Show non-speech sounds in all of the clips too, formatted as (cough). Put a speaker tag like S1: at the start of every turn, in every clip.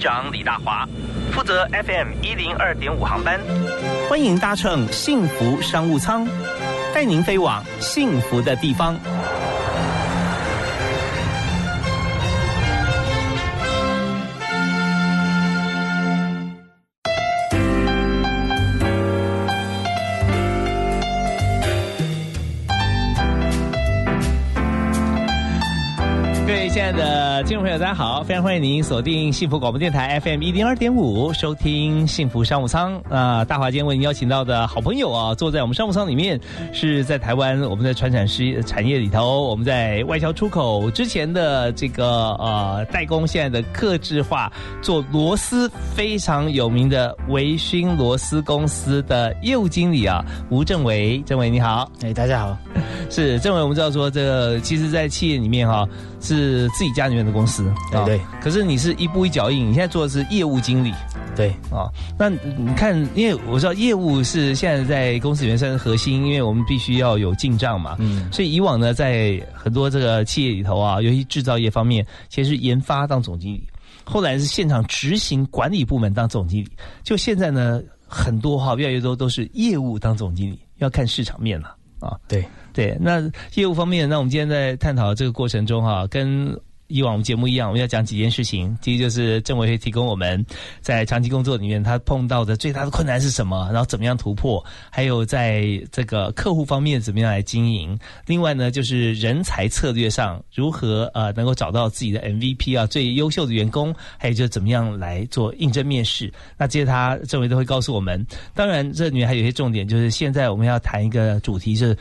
S1: 长李大华，负责 FM 一零二点五航班。
S2: 欢迎搭乘幸福商务舱，带您飞往幸福的地方。听众朋友，大家好！非常欢迎您锁定幸福广播电台 FM 一零二点五，收听幸福商务舱。啊，大华今天为您邀请到的好朋友啊，坐在我们商务舱里面，是在台湾我们的传产师产业里头，我们在外销出口之前的这个呃代工，现在的客制化做螺丝非常有名的维勋螺丝公司的业务经理啊，吴正伟，正伟你好，
S3: 哎，大家好，
S2: 是正伟，我们知道说这个，其实，在企业里面哈是。自己家里面的公司，
S3: 对对。
S2: 可是你是一步一脚印，你现在做的是业务经理，
S3: 对
S2: 啊。那你看，因为我知道业务是现在在公司里面算是核心，因为我们必须要有进账嘛。嗯。所以以往呢，在很多这个企业里头啊，尤其制造业方面，其实研发当总经理，后来是现场执行管理部门当总经理。就现在呢，很多哈越来越多都是业务当总经理，要看市场面了啊。
S3: 对。
S2: 对，那业务方面，那我们今天在探讨这个过程中哈，跟以往我们节目一样，我们要讲几件事情。第一就是政委会提供我们在长期工作里面他碰到的最大的困难是什么，然后怎么样突破，还有在这个客户方面怎么样来经营。另外呢，就是人才策略上如何呃能够找到自己的 MVP 啊，最优秀的员工，还有就是怎么样来做应征面试。那这些他政委都会告诉我们。当然，这里面还有一些重点，就是现在我们要谈一个主题是。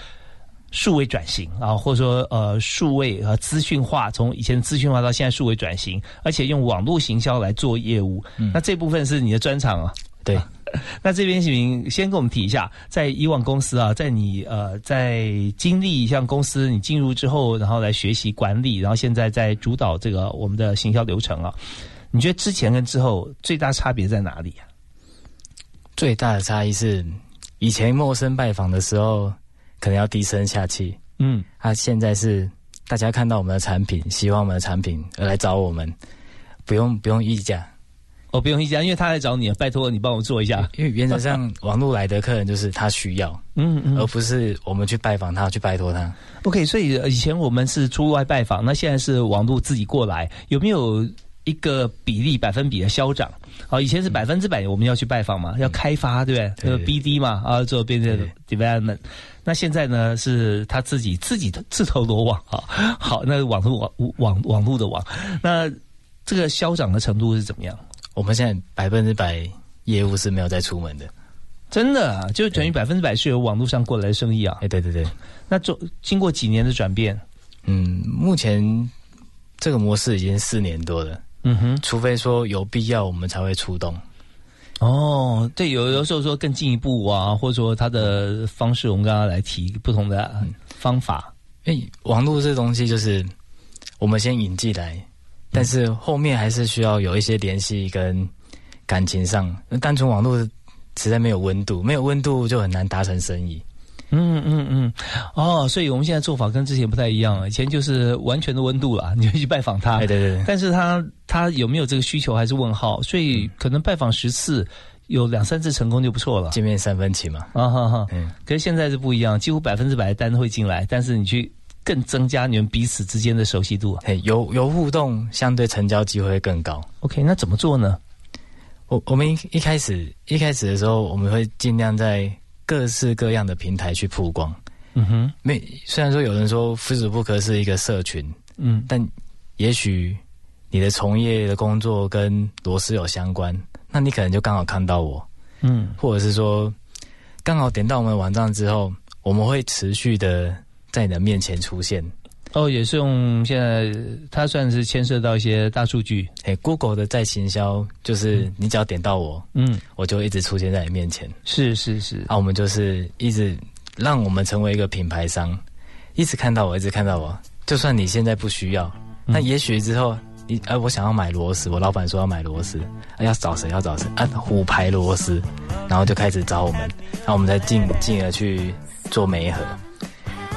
S2: 数位转型啊，或者说呃，数位和资讯化，从以前资讯化到现在数位转型，而且用网络行销来做业务，那这部分是你的专长啊。
S3: 对，(laughs)
S2: 那这边请先跟我们提一下，在以往公司啊，在你呃在经历像公司你进入之后，然后来学习管理，然后现在在主导这个我们的行销流程啊，你觉得之前跟之后最大差别在哪里啊？
S3: 最大的差异是以前陌生拜访的时候。可能要低声下气，嗯，他现在是大家看到我们的产品，希望我们的产品而来找我们，不用不用议价，
S2: 哦，不用议价，因为他来找你，拜托你帮我做一下。
S3: 因为原则上网络来的客人就是他需要，嗯嗯，而不是我们去拜访他，去拜托他。
S2: OK，所以以前我们是出外拜访，那现在是网络自己过来，有没有一个比例百分比的消长？好，以前是百分之百我们要去拜访嘛，要开发，对不对？那个 BD 嘛，啊，做 business development。那现在呢，是他自己自己的自投罗网啊。好，那网络网网网络的网，那这个消长的程度是怎么样？
S3: 我们现在百分之百业务是没有再出门的，
S2: 真的啊，就等于百分之百是由网络上过来的生意啊。
S3: 哎，对对对。
S2: 那做经过几年的转变，
S3: 嗯，目前这个模式已经四年多了。嗯哼，除非说有必要，我们才会出动。
S2: 哦，对，有有时候说更进一步啊，或者说他的方式，我们刚刚来提不同的方法。
S3: 哎，网络这东西就是我们先引进来，但是后面还是需要有一些联系跟感情上。那单纯网络实在没有温度，没有温度就很难达成生意。
S2: 嗯嗯嗯，哦，所以我们现在做法跟之前不太一样了，以前就是完全的温度了，(laughs) 你就去拜访他，
S3: 对对对，
S2: 但是他他有没有这个需求还是问号，所以可能拜访十次有两三次成功就不错了，
S3: 见面三分情嘛，啊
S2: 哈哈，嗯，可是现在是不一样，几乎百分之百的单会进来，但是你去更增加你们彼此之间的熟悉度，
S3: 嘿，有有互动，相对成交机会更高。
S2: OK，那怎么做呢？
S3: 我我们一一开始一开始的时候，我们会尽量在。各式各样的平台去曝光，嗯哼，没虽然说有人说非死不可是一个社群，嗯，但也许你的从业的工作跟螺丝有相关，那你可能就刚好看到我，嗯，或者是说刚好点到我们网站之后，我们会持续的在你的面前出现。
S2: 哦，也是用现在，它算是牵涉到一些大数据。
S3: 哎，Google 的在行销就是你只要点到我，嗯，我就一直出现在你面前。
S2: 是是是，
S3: 啊，我们就是一直让我们成为一个品牌商，一直看到我，一直看到我。就算你现在不需要，那也许之后你，哎，我想要买螺丝，我老板说要买螺丝，要找谁？要找谁？啊，虎牌螺丝，然后就开始找我们，然后我们再进进而去做媒合。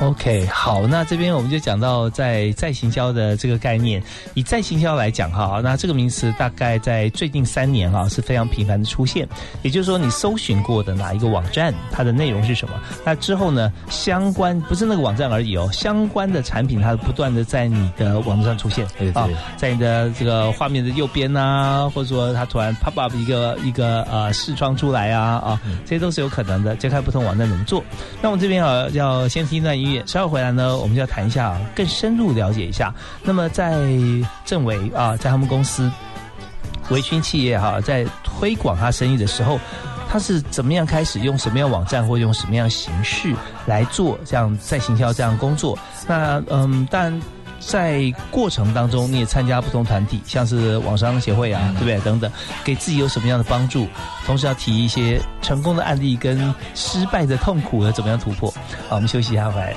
S2: OK，好，那这边我们就讲到在再行销的这个概念。以再行销来讲哈，那这个名词大概在最近三年哈是非常频繁的出现。也就是说，你搜寻过的哪一个网站，它的内容是什么？那之后呢，相关不是那个网站而已哦，相关的产品它不断的在你的网络上出现
S3: 啊，
S2: 在你的这个画面的右边呐，或者说它突然 pop up 一个一个呃视窗出来啊啊，这些都是有可能的。就看不同网站怎么做。那我们这边啊，要先听一段音乐。稍后回来呢，我们就要谈一下，更深入了解一下。那么在政委啊，在他们公司维军企业哈，在推广他生意的时候，他是怎么样开始用什么样网站或用什么样形式来做这样在行销这样工作？那嗯，但在过程当中，你也参加不同团体，像是网商协会啊，对不对？等等，给自己有什么样的帮助？同时要提一些成功的案例跟失败的痛苦和怎么样突破？好，我们休息一下，回来。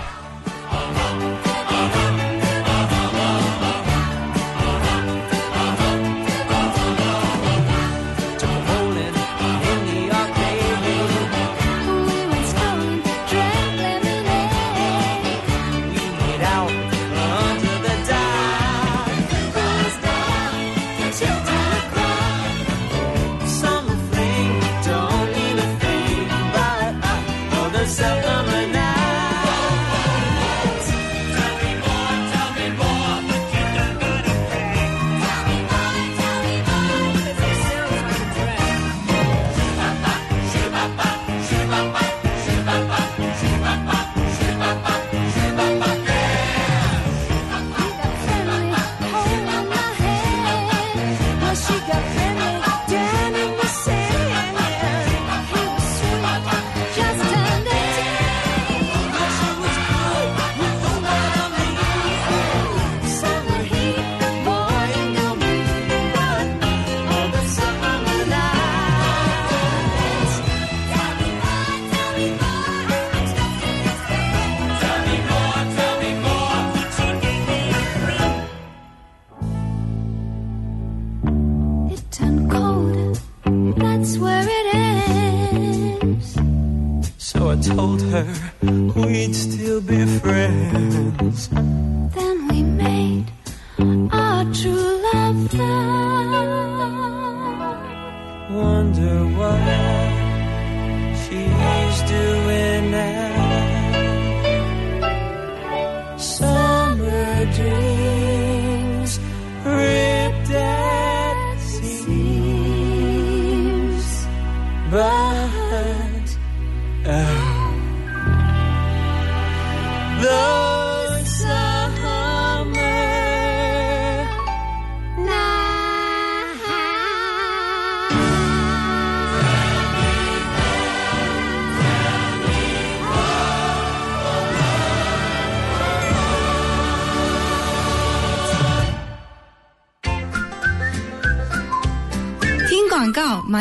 S4: cold,
S5: that's where it is.
S4: So I told her we'd still be friends.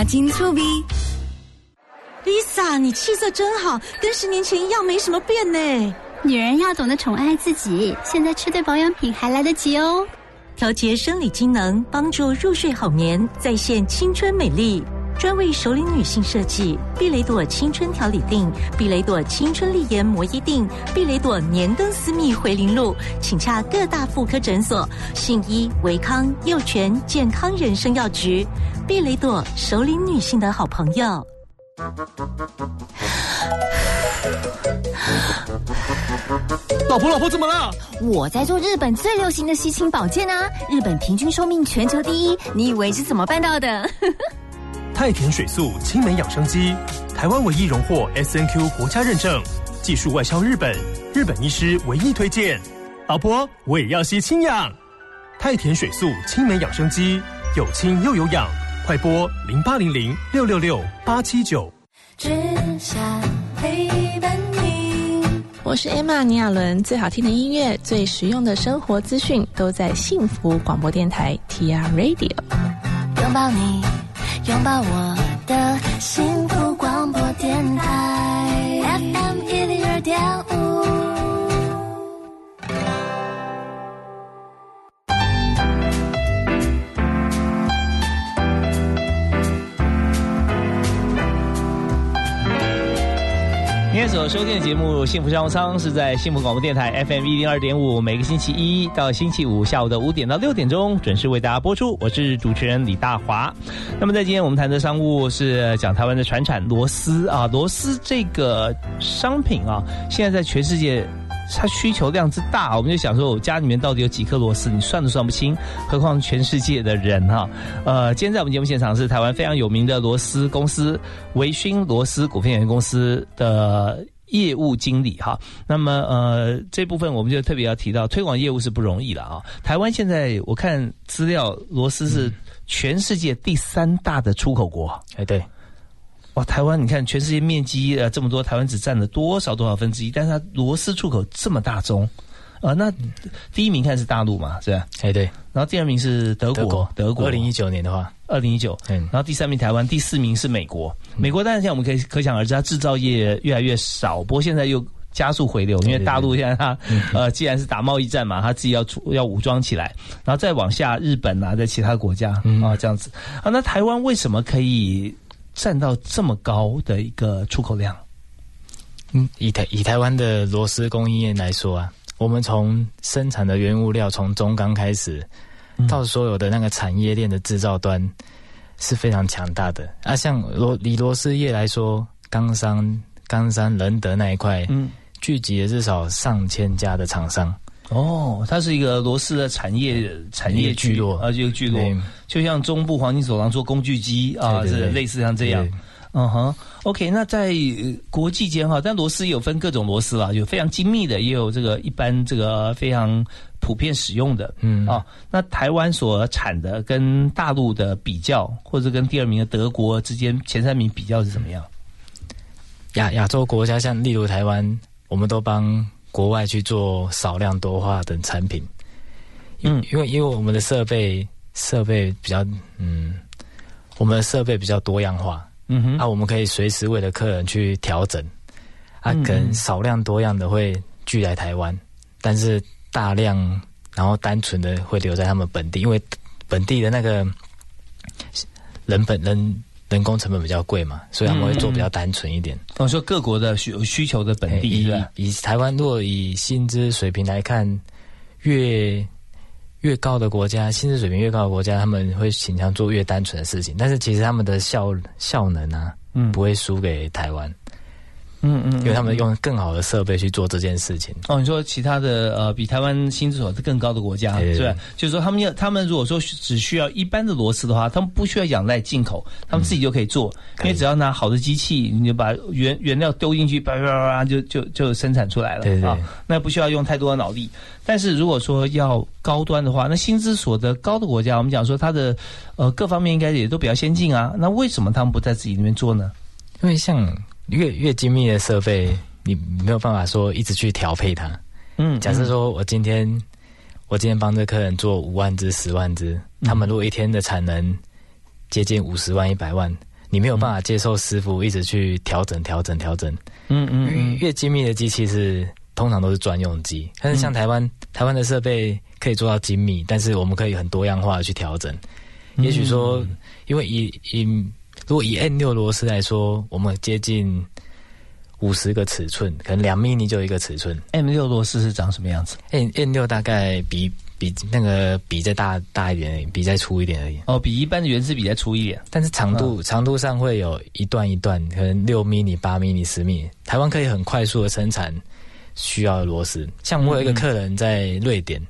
S4: 金醋鼻，Lisa，你气色真好，跟十年前一样，没什么变呢。
S6: 女人要懂得宠爱自己，现在吃对保养品还来得及哦。
S4: 调节生理机能，帮助入睡好眠，再现青春美丽。专为首领女性设计，碧蕾朵青春调理定，碧蕾朵青春丽颜摩衣定，碧蕾朵年灯私密回零露，请洽各大妇科诊所、信医、维康、幼泉健康人生药局。碧蕾朵首领女性的好朋友。
S7: 老婆，老婆怎么了？
S8: 我在做日本最流行的吸清保健啊！日本平均寿命全球第一，你以为是怎么办到的？
S7: 太田水素青梅养生机，台湾唯一荣获 S N Q 国家认证，技术外销日本，日本医师唯一推荐。老婆，我也要吸氢氧。太田水素青梅养生机，有氢又有氧，快播零八零零六六六八七九。只想
S9: 陪伴你。我是 Emma 尼亚伦，最好听的音乐，最实用的生活资讯，都在幸福广播电台 T R Radio。拥抱你。拥抱我的幸福广播电台。
S2: 天所收听节目《幸福商务舱》是在幸福广播电台 FM 一零二点五，每个星期一到星期五下午的五点到六点钟准时为大家播出。我是主持人李大华。那么在今天我们谈的商务是讲台湾的船产螺丝啊，螺丝这个商品啊，现在在全世界。它需求量之大，我们就想说，我家里面到底有几颗螺丝，你算都算不清，何况全世界的人哈。呃，今天在我们节目现场是台湾非常有名的螺丝公司维勋螺丝股份有限公司的业务经理哈。那么呃，这部分我们就特别要提到，推广业务是不容易了啊。台湾现在我看资料，螺丝是全世界第三大的出口国。
S3: 哎，对。
S2: 哇，台湾，你看全世界面积呃这么多，台湾只占了多少多少分之一？但是它螺丝出口这么大宗，啊，那第一名看是大陆嘛，是吧？
S3: 哎，对。
S2: 然后第二名是德国，德国。
S3: 二零一九年的话，
S2: 二零一九。嗯。然后第三名台湾，第四名是美国。美国当然现在我们可以可想而知，它制造业越来越少，不过现在又加速回流，因为大陆现在它呃既然是打贸易战嘛，它自己要出要武装起来，然后再往下日本啊，在其他国家啊这样子啊，那台湾为什么可以？占到这么高的一个出口量，
S3: 嗯，以台以台湾的螺丝供应链来说啊，我们从生产的原物料从中钢开始，到所有的那个产业链的制造端是非常强大的啊。像螺以螺丝业来说，冈山、冈山、仁德那一块，嗯，聚集了至少上千家的厂商。
S2: 哦，它是一个螺丝的产业产业聚落，啊，就聚落，就像中部黄金走廊做工具机啊，这类似像这样。嗯哼，OK，那在国际间哈，但螺丝有分各种螺丝啦，有非常精密的，也有这个一般这个非常普遍使用的。嗯啊，那台湾所产的跟大陆的比较，或者跟第二名的德国之间前三名比较是怎么样？
S3: 亚亚洲国家像例如台湾，我们都帮。国外去做少量多化等产品，嗯，因为因为我们的设备设备比较嗯，我们的设备比较多样化，嗯哼，啊，我们可以随时为了客人去调整，啊，可能少量多样的会聚来台湾，但是大量然后单纯的会留在他们本地，因为本地的那个人本人。人工成本比较贵嘛，所以他们会做比较单纯一点。
S2: 我说各国的需需求的本地，
S3: 以台湾如果以薪资水平来看，越越高的国家，薪资水平越高的国家，他们会倾向做越单纯的事情。但是其实他们的效效能啊，嗯，不会输给台湾。嗯嗯，因为他们用更好的设备去做这件事情。
S2: 哦，你说其他的呃，比台湾薪资所得更高的国家，是吧？就是说他们要，他们如果说只需要一般的螺丝的话，他们不需要仰赖进口，他们自己就可以做，因为只要拿好的机器，你就把原原料丢进去，叭叭叭就就就生产出来了啊。那不需要用太多的脑力。但是如果说要高端的话，那薪资所得高的国家，我们讲说它的呃各方面应该也都比较先进啊。那为什么他们不在自己那边做呢？
S3: 因为像。越越精密的设备，你没有办法说一直去调配它。嗯，假设说我今天我今天帮这客人做五万只、十万只，他们如果一天的产能接近五十万、一百万，你没有办法接受师傅一直去调整、调整、调整。嗯嗯，越精密的机器是通常都是专用机，但是像台湾台湾的设备可以做到精密，但是我们可以很多样化的去调整。也许说，因为以以如果以 N 六螺丝来说，我们接近五十个尺寸，可能两 mini 就一个尺寸。
S2: M 六螺丝是长什么样子
S3: ？N N 六大概比比那个比再大大一点，比再粗一点而已。
S2: 哦，比一般的原子笔再粗一点，
S3: 但是长度长度上会有一段一段，可能六 mini、八 mini、十 mini。台湾可以很快速的生产需要的螺丝。像我有一个客人在瑞典，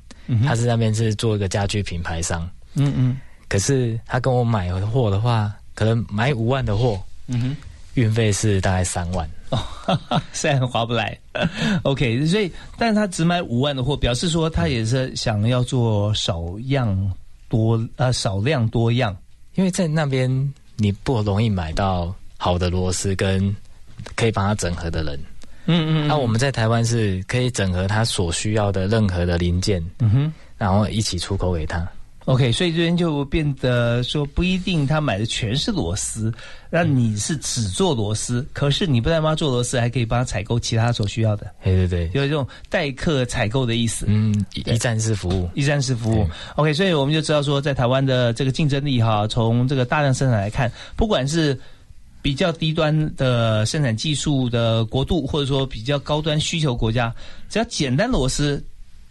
S3: 他是那边是做一个家居品牌商。嗯嗯，可是他跟我买货的话。可能买五万的货，嗯哼，运费是大概三万哦，
S2: 虽然划不来。(laughs) OK，所以，但是他只买五万的货，表示说他也是想要做少样多呃少量多样，
S3: 因为在那边你不容易买到好的螺丝跟可以帮他整合的人。嗯嗯，那我们在台湾是可以整合他所需要的任何的零件，嗯哼，然后一起出口给他。
S2: OK，所以这边就变得说不一定他买的全是螺丝，那你是只做螺丝，可是你不但帮他做螺丝，还可以帮他采购其他所需要的。
S3: 对对对，
S2: 有这种代客采购的意思。
S3: 嗯，一站式服务，
S2: 一站式服务。OK，所以我们就知道说，在台湾的这个竞争力哈，从这个大量生产来看，不管是比较低端的生产技术的国度，或者说比较高端需求国家，只要简单螺丝，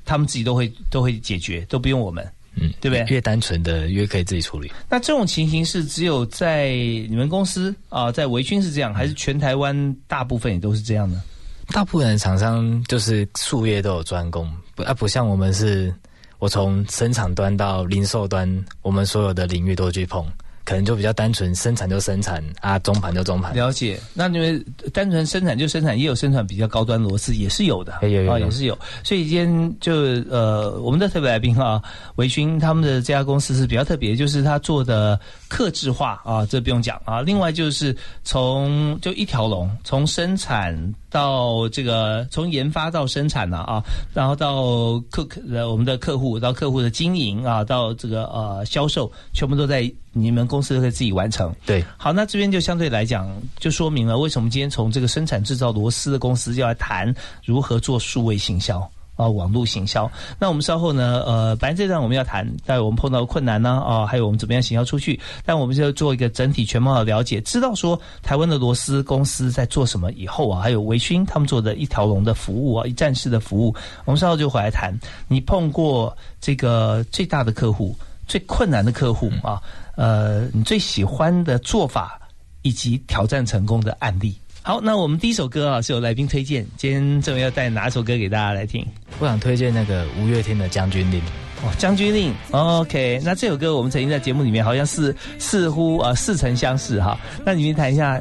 S2: 他们自己都会都会解决，都不用我们。嗯，对不对？
S3: 越单纯的越可以自己处理。
S2: 那这种情形是只有在你们公司啊，在维军是这样，还是全台湾大部分也都是这样呢？
S3: 大部分的厂商就是术业都有专攻，不啊，不像我们是，我从生产端到零售端，我们所有的领域都去碰。可能就比较单纯，生产就生产啊，中盘就中盘。
S2: 了解，那因为单纯生产就生产，也有生产比较高端螺丝，也是有的，
S3: 有有
S2: 也是有。所以今天就呃，我们的特别来宾啊，维勋他们的这家公司是比较特别，就是他做的克制化啊，这不用讲啊。另外就是从就一条龙，从生产到这个从研发到生产呢啊，然后到客呃我们的客户到客户的经营啊，到这个呃销售，全部都在。你们公司都可以自己完成，
S3: 对。
S2: 好，那这边就相对来讲，就说明了为什么今天从这个生产制造螺丝的公司要来谈如何做数位行销啊，网络行销。那我们稍后呢，呃，反正这段我们要谈，待我们碰到困难呢，啊，还有我们怎么样行销出去。但我们就要做一个整体全貌的了解，知道说台湾的螺丝公司在做什么以后啊，还有维勋他们做的一条龙的服务啊，一站式的服务。我们稍后就回来谈。你碰过这个最大的客户、最困难的客户啊？呃，你最喜欢的做法以及挑战成功的案例。好，那我们第一首歌啊是有来宾推荐，今天这位要带哪首歌给大家来听？
S3: 我想推荐那个五月天的《将军令》。
S2: 哦，《将军令》OK。那这首歌我们曾经在节目里面好像是似乎啊似曾相识哈。那你们谈一下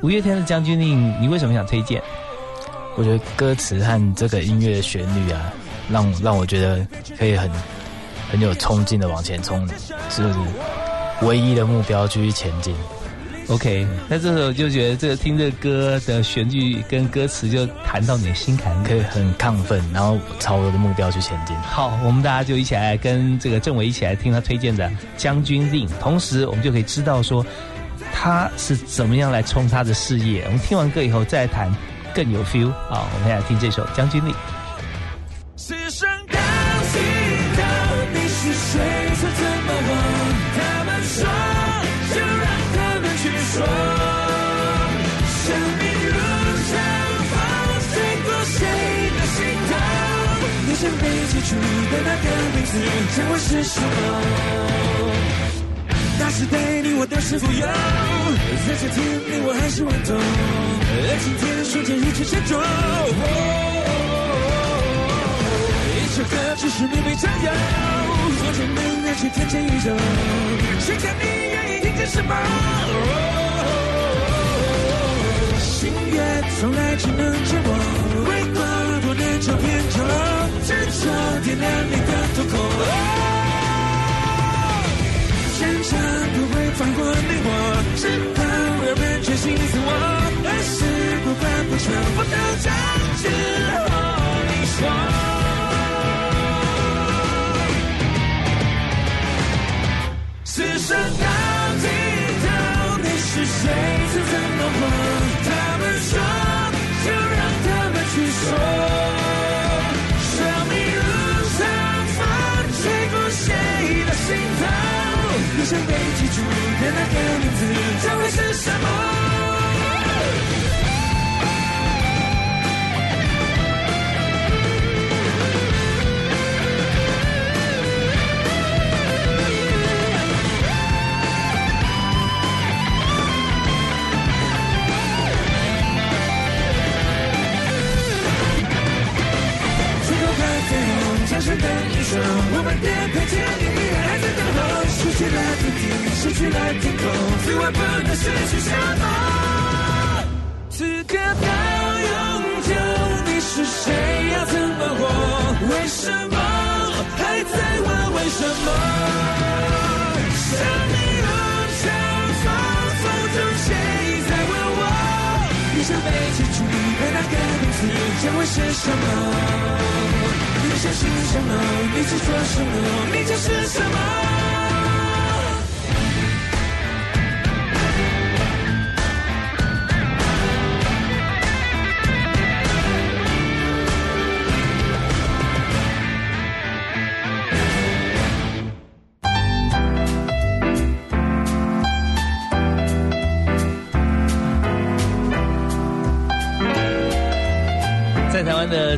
S2: 五月天的《将军令》，你为什么想推荐？
S3: 我觉得歌词和这个音乐旋律啊，让让我觉得可以很很有冲劲的往前冲，是不是？唯一的目标继续前进。
S2: OK，那这时候就觉得这个听这歌的旋律跟歌词就弹到你的心坎，
S3: 可以很亢奋，然后朝我的目标去前进。
S2: 好，我们大家就一起来跟这个政委一起来听他推荐的《将军令》，同时我们就可以知道说他是怎么样来冲他的事业。我们听完歌以后再谈更有 feel 啊！我们来听这首《将军令》。
S10: 被记住的那个名字将会是什么？那是对你我的是富有，在这天里我还是顽童，而今天瞬间一切沉重。一首歌只是你被占有，若真能让去天见宇宙，谁看你愿意听见什么？心愿从来只能折磨，为多多年就变成了。执着点亮你的瞳孔，坚强不会放过你我，直到有人决心自我，而是不管不全部都将之后你说。此生到尽头，你是谁？曾怎么活？想被记住的那个名字，将会是什么？的英雄，我们颠沛千里，依然还在等候。失去了土地，失去了天空，此外不能失去什么。此刻到永久，你是谁？要怎么活？为什么还在问为什么？生命路上，风风中谁在问我？你想被记住的那个名字，将会是什么？你相信什么，你执着什么，你就是什么。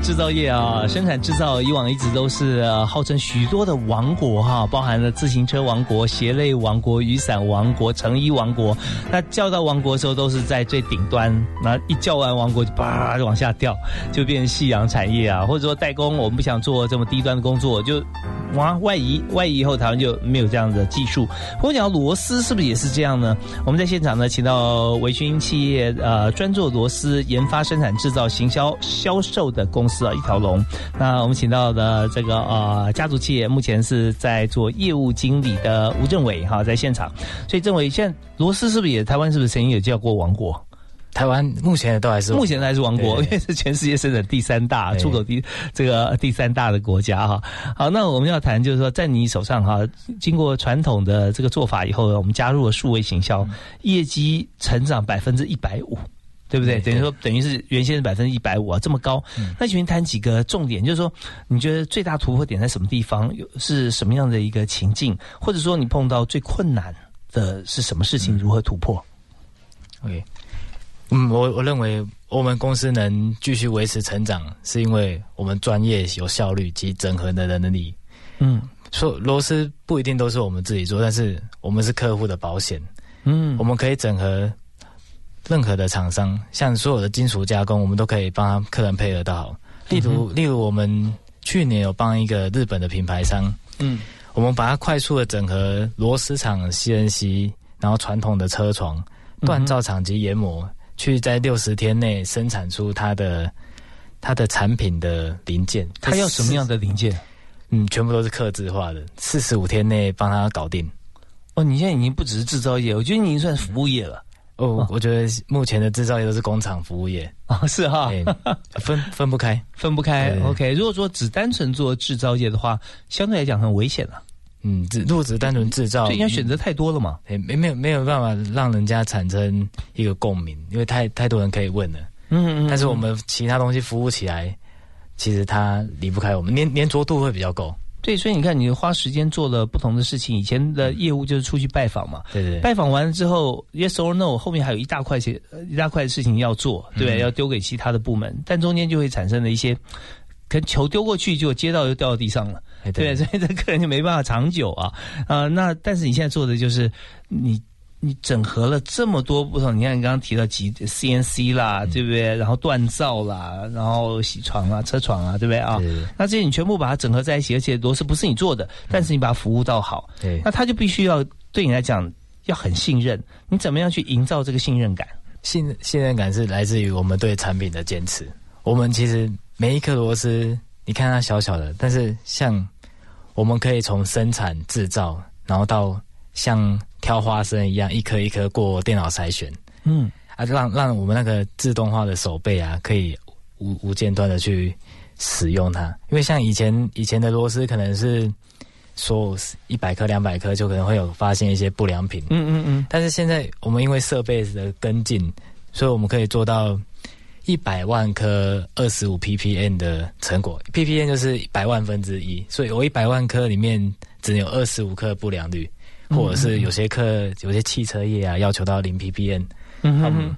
S2: 制造业啊，生产制造以往一直都是号称许多的王国哈，包含了自行车王国、鞋类王国、雨伞王国、成衣王国。那叫到王国的时候，都是在最顶端。那一叫完王国，就叭就往下掉，就变成夕阳产业啊，或者说代工，我们不想做这么低端的工作，就哇外移。外移以后，台湾就没有这样的技术。不过讲螺丝是不是也是这样呢？我们在现场呢，请到维军企业呃专做螺丝研发、生产、制造、行销、销售的公司啊，一条龙。那我们请到的这个呃家族企业，目前是在做业务经理的吴政伟哈，在现场。所以政伟，现在螺丝是不是也台湾是不是曾经有叫过王国？
S3: 台湾目前都还是
S2: 目前还是王国，因为是全世界生产第三大出口第这个第三大的国家哈。好，那我们要谈就是说，在你手上哈，经过传统的这个做法以后，我们加入了数位行销，业绩成长百分之一百五。对不对？等于说，等于是原先是百分之一百五啊，这么高。那请问谈几个重点，就是说，你觉得最大突破点在什么地方？有是什么样的一个情境？或者说，你碰到最困难的是什么事情？如何突破
S3: ？OK，嗯，我我认为我们公司能继续维持成长，是因为我们专业、有效率及整合的能力。嗯，说螺丝不一定都是我们自己做，但是我们是客户的保险。嗯，我们可以整合。任何的厂商，像所有的金属加工，我们都可以帮客人配合到好。例如，例如我们去年有帮一个日本的品牌商，嗯，我们把它快速的整合螺丝厂、CNC，然后传统的车床、锻造厂及研磨，去在六十天内生产出它的它的产品的零件。
S2: 它要什么样的零件？
S3: 嗯，全部都是刻制化的，四十五天内帮他搞定。
S2: 哦，你现在已经不只是制造业，我觉得你已经算服务业了。
S3: 哦，我觉得目前的制造业都是工厂服务业 (laughs)
S2: 啊，是哈，
S3: 分分不开，
S2: 分不开。OK，如果说只单纯做制造业的话，相对来讲很危险了。
S3: 嗯，只如果只单纯制造，
S2: 应该选择太多了嘛？
S3: 哎，没没有没有办法让人家产生一个共鸣，因为太太多人可以问了。嗯嗯。但是我们其他东西服务起来，其实它离不开我们，粘粘着度会比较够。
S2: 对，所以你看，你花时间做了不同的事情。以前的业务就是出去拜访嘛，
S3: 对对。
S2: 拜访完了之后，yes or no，后面还有一大块些一大块的事情要做，对不对？要丢给其他的部门，但中间就会产生了一些，可能球丢过去就接到又掉到地上了，对，所以这客人就没办法长久啊啊。那但是你现在做的就是你。你整合了这么多不同，你看你刚刚提到几 CNC 啦，对不对？然后锻造啦，然后铣床啊、车床啊，对不对啊？那这些你全部把它整合在一起，而且螺丝不是你做的，但是你把它服务到好，
S3: 对，
S2: 那他就必须要对你来讲要很信任。你怎么样去营造这个信任感？
S3: 信信任感是来自于我们对产品的坚持。我们其实每一颗螺丝，你看它小小的，但是像我们可以从生产制造，然后到像。挑花生一样，一颗一颗过电脑筛选，嗯，啊，让让我们那个自动化的手背啊，可以无无间断的去使用它。因为像以前以前的螺丝，可能是说一百颗、两百颗就可能会有发现一些不良品，嗯嗯嗯。但是现在我们因为设备的跟进，所以我们可以做到一百万颗二十五 ppm 的成果，ppm 就是百万分之一，所以我一百万颗里面只有二十五颗不良率。或者是有些客有些汽车业啊，要求到零 ppm，嗯，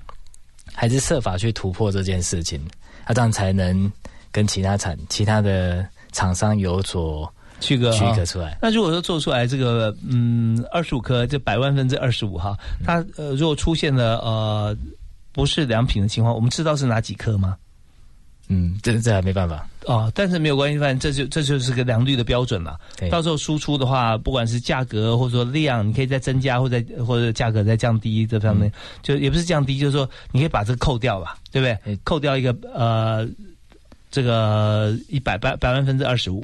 S3: 还是设法去突破这件事情，啊，这样才能跟其他产其他的厂商有所
S2: 区隔
S3: 区隔出来。
S2: 那如果说做出来这个嗯二十五颗，就百万分之二十五哈，它呃如果出现了呃不是良品的情况，我们知道是哪几颗吗？
S3: 嗯，这这还没办法
S2: 哦，但是没有关系，反正这就这就是个良率的标准了。到时候输出的话，不管是价格或者说量，你可以再增加，或者或者价格再降低这方面，就也不是降低，就是说你可以把这个扣掉吧，对不对？扣掉一个呃，这个一百百百万分之二十五，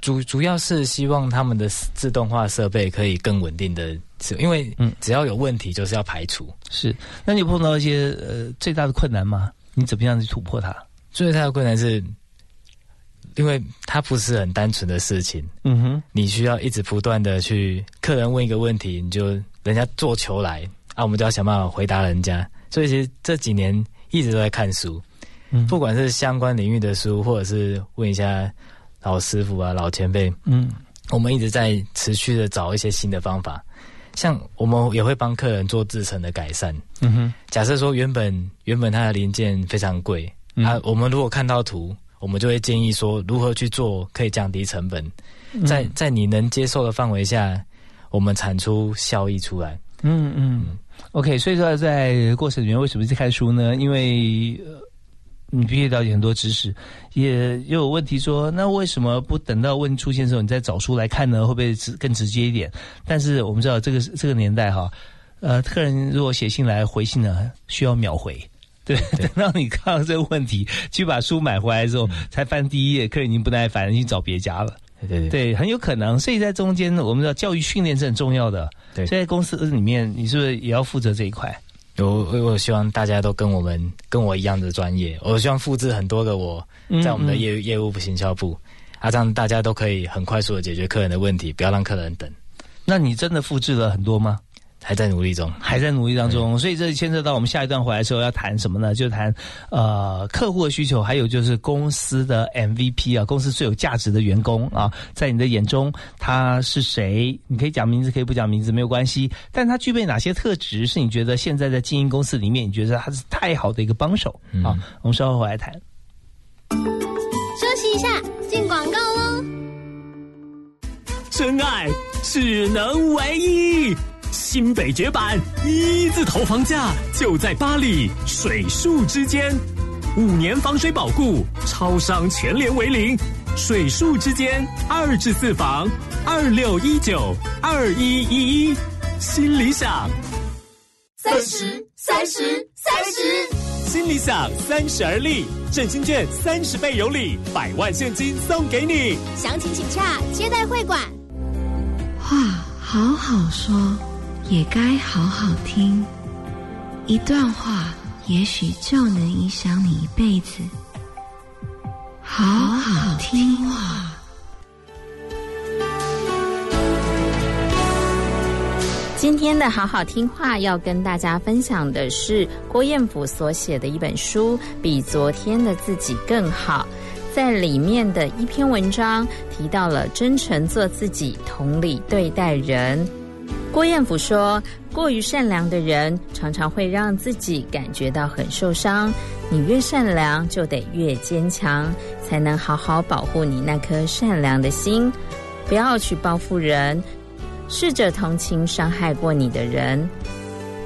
S3: 主主要是希望他们的自动化设备可以更稳定的，因为嗯，只要有问题就是要排除。
S2: 是，那你碰到一些呃最大的困难吗？你怎么样去突破它？
S3: 最大的困难是，因为它不是很单纯的事情。嗯哼，你需要一直不断的去，客人问一个问题，你就人家做球来啊，我们就要想办法回答人家。所以其实这几年一直都在看书，嗯，不管是相关领域的书，或者是问一下老师傅啊、老前辈，嗯，我们一直在持续的找一些新的方法。像我们也会帮客人做制成的改善。嗯哼，假设说原本原本它的零件非常贵。啊，我们如果看到图，我们就会建议说如何去做可以降低成本，在在你能接受的范围下，我们产出效益出来。
S2: 嗯嗯，OK。所以说在过程里面为什么去看书呢？因为你必须了解很多知识，也也有问题说，那为什么不等到问题出现的时候你再找书来看呢？会不会直更直接一点？但是我们知道这个这个年代哈，呃，客人如果写信来回信呢，需要秒回。对，(laughs) 等到你看到这个问题，去把书买回来之后，才翻第一页，客人已经不耐烦，去找别家了。
S3: 对对
S2: 对，很有可能。所以在中间，我们知道教育训练是很重要的。
S3: 对，所以
S2: 在公司里面，你是不是也要负责这一块？
S3: 我我希望大家都跟我们跟我一样的专业，我希望复制很多个我在我们的业业务部、行销部，啊，这样大家都可以很快速的解决客人的问题，不要让客人等。
S2: 那你真的复制了很多吗？
S3: 还在努力中，
S2: 还在努力当中，所以这牵涉到我们下一段回来的时候要谈什么呢？就谈呃客户的需求，还有就是公司的 MVP 啊，公司最有价值的员工啊，在你的眼中他是谁？你可以讲名字，可以不讲名字，没有关系。但他具备哪些特质是你觉得现在在经营公司里面，你觉得他是太好的一个帮手啊？我们稍后回来谈。
S6: 休息一下，进广告喽。
S7: 真爱只能唯一。新北绝版一字头房价就在巴黎水树之间，五年防水保固，超商全联为零。水树之间二至四房，二六一九二一一一，新理想。
S11: 三十三十三十，
S7: 新理想三十而立，振兴券三十倍有礼，百万现金送给你。
S6: 详情请洽接待会馆。
S12: 话好好说。也该好好听，一段话也许就能影响你一辈子。好好听话。
S9: 今天的好好听话要跟大家分享的是郭彦甫所写的一本书《比昨天的自己更好》。在里面的一篇文章提到了真诚做自己，同理对待人。郭彦甫说：“过于善良的人，常常会让自己感觉到很受伤。你越善良，就得越坚强，才能好好保护你那颗善良的心。不要去报复人，试着同情伤害过你的人。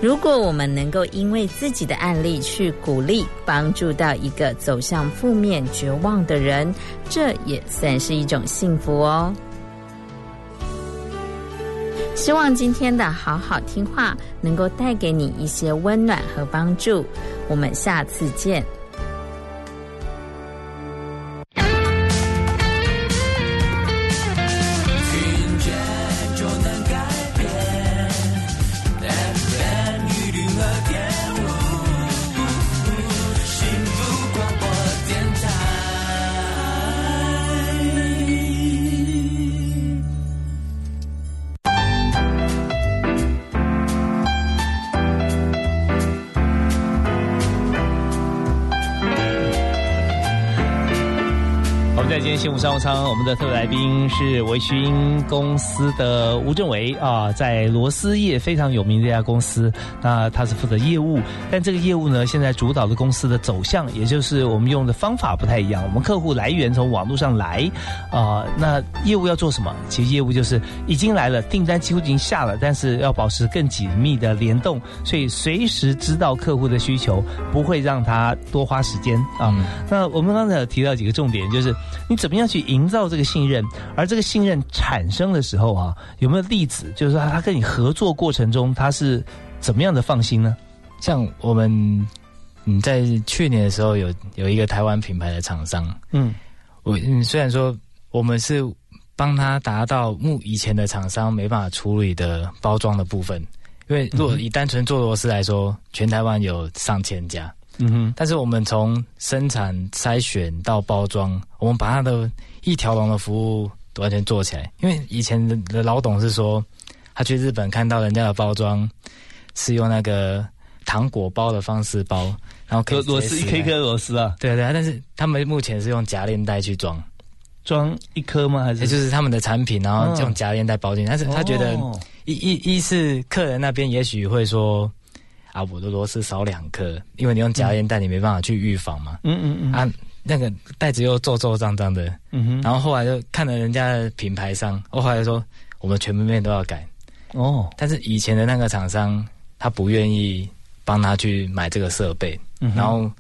S9: 如果我们能够因为自己的案例去鼓励、帮助到一个走向负面、绝望的人，这也算是一种幸福哦。”希望今天的好好听话能够带给你一些温暖和帮助。我们下次见。
S2: 商务舱，我们的特别来宾是维勋公司的吴政伟啊，在螺丝业非常有名的一家公司。那他是负责业务，但这个业务呢，现在主导的公司的走向，也就是我们用的方法不太一样。我们客户来源从网络上来啊，那业务要做什么？其实业务就是已经来了，订单几乎已经下了，但是要保持更紧密的联动，所以随时知道客户的需求，不会让他多花时间啊。那我们刚才有提到几个重点，就是你怎么样去营造这个信任？而这个信任产生的时候啊，有没有例子？就是说，他跟你合作过程中，他是怎么样的放心呢？
S3: 像我们，嗯，在去年的时候，有有一个台湾品牌的厂商，嗯，我嗯，虽然说我们是帮他达到目以前的厂商没办法处理的包装的部分，因为如果以单纯做螺丝来说，全台湾有上千家。嗯哼，但是我们从生产、筛选到包装，我们把它的一条龙的服务完全做起来。因为以前的老董是说，他去日本看到人家的包装是用那个糖果包的方式包，然后
S2: 螺螺丝一颗一颗螺丝啊，
S3: 对对，啊但是他们目前是用夹链袋去装，
S2: 装一颗吗？还是
S3: 就是他们的产品，然后用夹链袋包进去？但是他觉得一一一是客人那边也许会说。啊，我的螺丝少两颗，因为你用夹烟袋，你没办法去预防嘛。嗯嗯嗯。啊，那个袋子又皱皱脏脏的，嗯哼，然后后来就看了人家的品牌商，我后来说我们全部面都要改哦，但是以前的那个厂商他不愿意帮他去买这个设备，嗯然后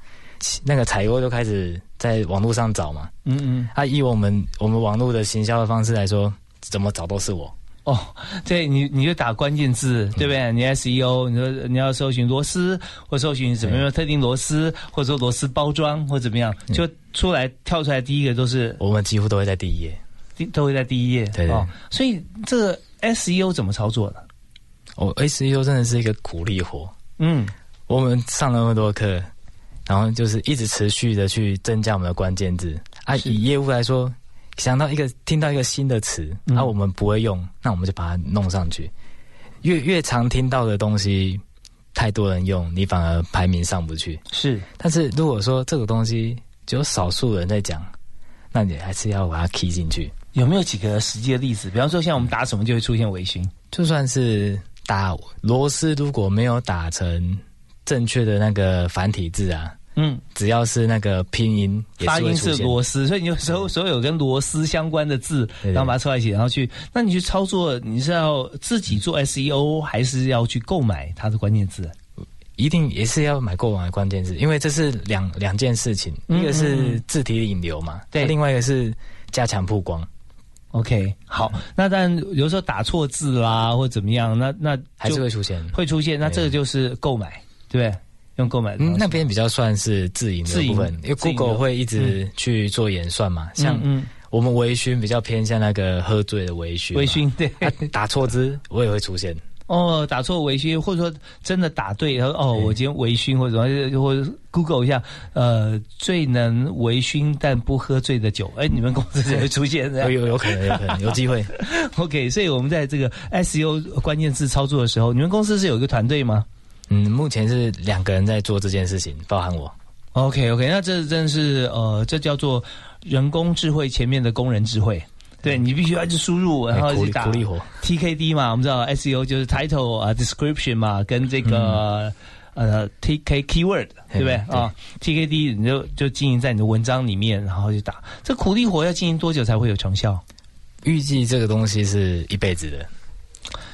S3: 那个采购就开始在网络上找嘛，嗯嗯，他以我们我们网络的行销的方式来说，怎么找都是我。
S2: 哦，对你，你就打关键字，对不对？你 SEO，你说你要搜寻螺丝，或搜寻什么样特定螺丝，或者说螺丝包装，或怎么样，就出来跳出来第一个都是
S3: 我们几乎都会在第一页，
S2: 都会在第一页。
S3: 对哦，
S2: 所以这个 SEO 怎么操作的？
S3: 哦，SEO 真的是一个苦力活。嗯，我们上了那么多课，然后就是一直持续的去增加我们的关键字啊。以业务来说。想到一个听到一个新的词，那我们不会用，那我们就把它弄上去。越越常听到的东西，太多人用，你反而排名上不去。
S2: 是，
S3: 但是如果说这个东西只有少数人在讲，那你还是要把它 key 进去。
S2: 有没有几个实际的例子？比方说，像我们打什么就会出现微醺，
S3: 就算是打螺丝，如果没有打成正确的那个繁体字啊。嗯，只要是那个拼音，
S2: 发音是螺丝，所以你有时候所有跟螺丝相关的字，然后把它凑在一起，然后去，那你去操作，你是要自己做 SEO，还是要去购买它的关键字？
S3: 一定也是要买购买关键字，因为这是两两件事情，一个是字体引流嘛，对，另外一个是加强曝光。
S2: OK，好，那但有时候打错字啦，或怎么样，那那
S3: 还是会出现，
S2: 会出现，那这个就是购买，对。用购买
S3: 那边比较算是自营的部分，因为 Google 会一直去做演算嘛。像我们微醺比较偏向那个喝醉的微醺，
S2: 微醺对，
S3: 打错字我也会出现。
S2: 哦，打错微醺，或者说真的打对，然后哦，我今天微醺或者什么，或者 Google 一下，呃，最能微醺但不喝醉的酒，哎，你们公司也会出现 (laughs)
S3: 有有有可能，有可能有 (laughs) 机会。
S2: OK，所以我们在这个 SEO 关键字操作的时候，你们公司是有一个团队吗？
S3: 嗯，目前是两个人在做这件事情，包含我。
S2: OK OK，那这真是呃，这叫做人工智慧前面的工人智慧。对你必须要去输入，然后去打 TKD 嘛，我们知道 SEO 就是 title 啊，description 嘛，跟这个呃 TK keyword 对不对啊？TKD 你就就经营在你的文章里面，然后去打。这苦力活要经营多久才会有成效？
S3: 预计这个东西是一辈子的，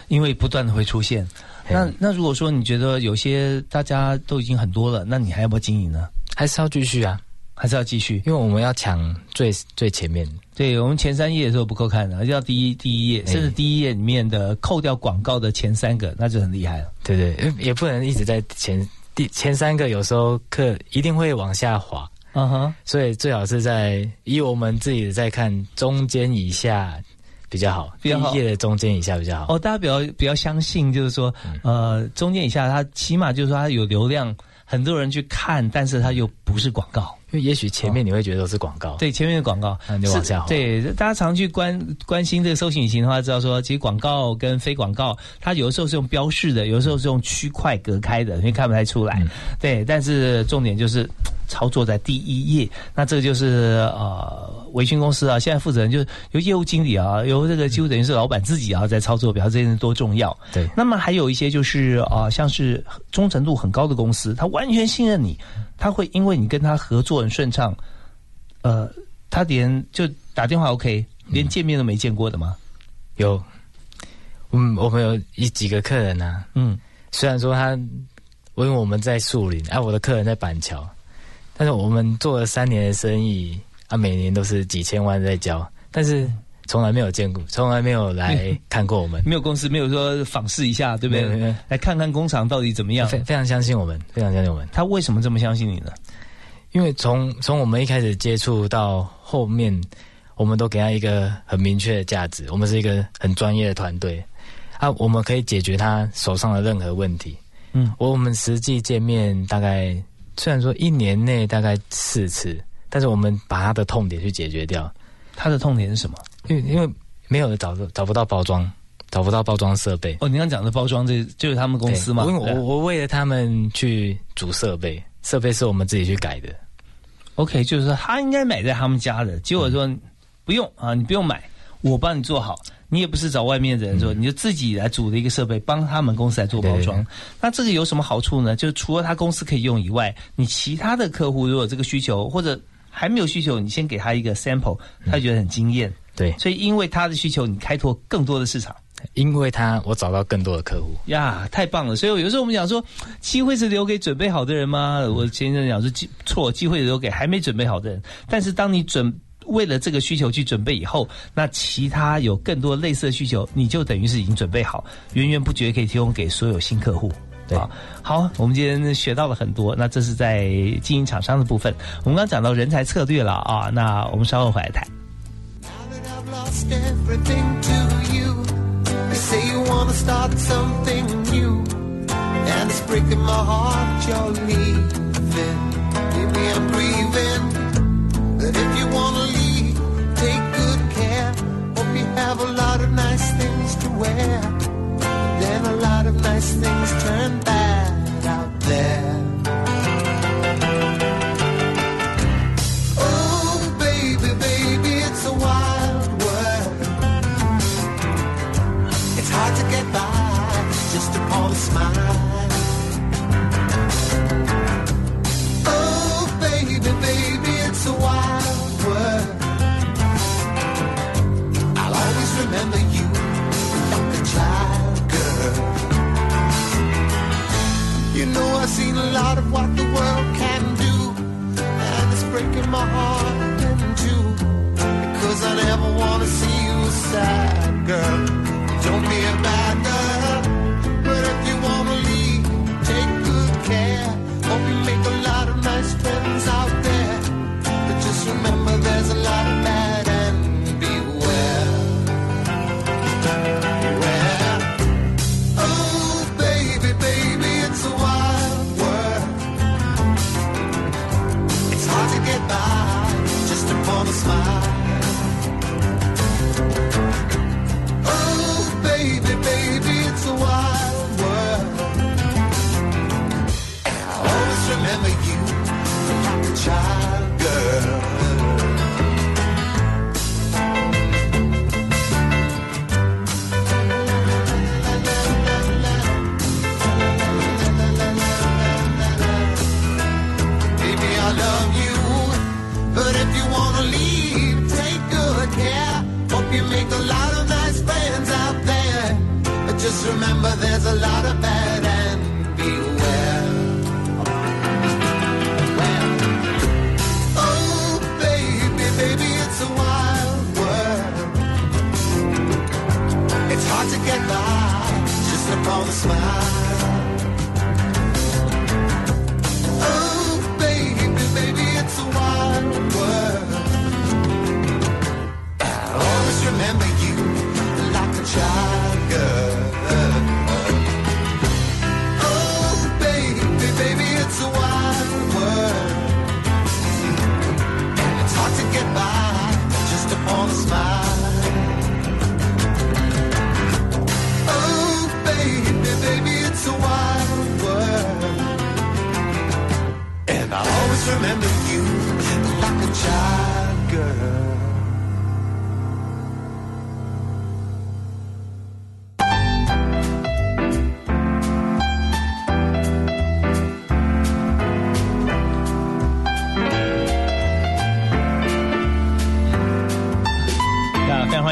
S2: 因为不断的会出现。那那如果说你觉得有些大家都已经很多了，那你还要不要经营呢？
S3: 还是要继续啊？
S2: 还是要继续？
S3: 因为我们要抢最最前面。
S2: 对我们前三页的时候不够看的，要第一第一页，甚至第一页里面的扣掉广告的前三个，那就很厉害了。
S3: 对对，也不能一直在前第前三个，有时候课一定会往下滑。嗯哼，所以最好是在以我们自己在看中间以下。比较好，第一页的中间以下比较好。
S2: 哦，大家比较比较相信，就是说，呃，中间以下它起码就是说它有流量，很多人去看，但是它又不是广告。
S3: 因为也许前面你会觉得都是广告，
S2: 对，前面的广告，
S3: 那就往下滑。
S2: 对，大家常去关关心这个搜索引擎的话，知道说，其实广告跟非广告，它有的时候是用标示的，有的时候是用区块隔开的，你看不太出来。对，但是重点就是。操作在第一页，那这个就是呃，维讯公司啊，现在负责人就是由业务经理啊，由这个几乎等于是老板自己啊在操作，表示这件事多重要。
S3: 对，
S2: 那么还有一些就是啊，像是忠诚度很高的公司，他完全信任你，他会因为你跟他合作很顺畅，呃，他连就打电话 OK，连见面都没见过的吗？
S3: 有，嗯，我们有一几个客人呢，嗯，虽然说他，因为我们在树林，啊，我的客人在板桥。但是我们做了三年的生意啊，每年都是几千万在交，但是从来没有见过，从来没有来看过我们。
S2: 没有公司，没有说访视一下，对不对？来看看工厂到底怎么样。
S3: 非非常相信我们，非常相信我们。
S2: 他为什么这么相信你呢？
S3: 因为从从我们一开始接触到后面，我们都给他一个很明确的价值。我们是一个很专业的团队啊，我们可以解决他手上的任何问题。嗯，我们实际见面大概。虽然说一年内大概四次，但是我们把他的痛点去解决掉。
S2: 他的痛点是什么？
S3: 因为因为没有找找不到包装，找不到包装设备。
S2: 哦，你刚讲的包装，这就是他们公司吗？
S3: 我我为了他们去组设备，设备是我们自己去改的。
S2: OK，就是说他应该买在他们家的，结果说不用啊，你不用买，我帮你做好。你也不是找外面的人做，你就自己来组的一个设备，帮他们公司来做包装。那这个有什么好处呢？就除了他公司可以用以外，你其他的客户如果这个需求或者还没有需求，你先给他一个 sample，他觉得很惊艳。
S3: 对，
S2: 所以因为他的需求，你开拓更多的市场。
S3: 因为他，我找到更多的客户
S2: 呀，太棒了！所以有时候我们讲说，机会是留给准备好的人吗？我前一阵讲说，机错，机会留给还没准备好的人。但是当你准为了这个需求去准备以后，那其他有更多类似的需求，你就等于是已经准备好，源源不绝可以提供给所有新客户。
S3: 对，
S2: 好，我们今天学到了很多。那这是在经营厂商的部分，我们刚讲到人才策略了啊。那我们稍后回来谈。
S13: Say you wanna start something new, and it's breaking my heart you're leaving. Maybe I'm grieving, but if you wanna leave, take good care. Hope you have a lot of nice things to wear. Then a lot of nice things turn bad out there. Know, I've seen a lot of what the world can do, and it's breaking my heart in two. Because I never want to see you sad, girl. Don't be a bad girl.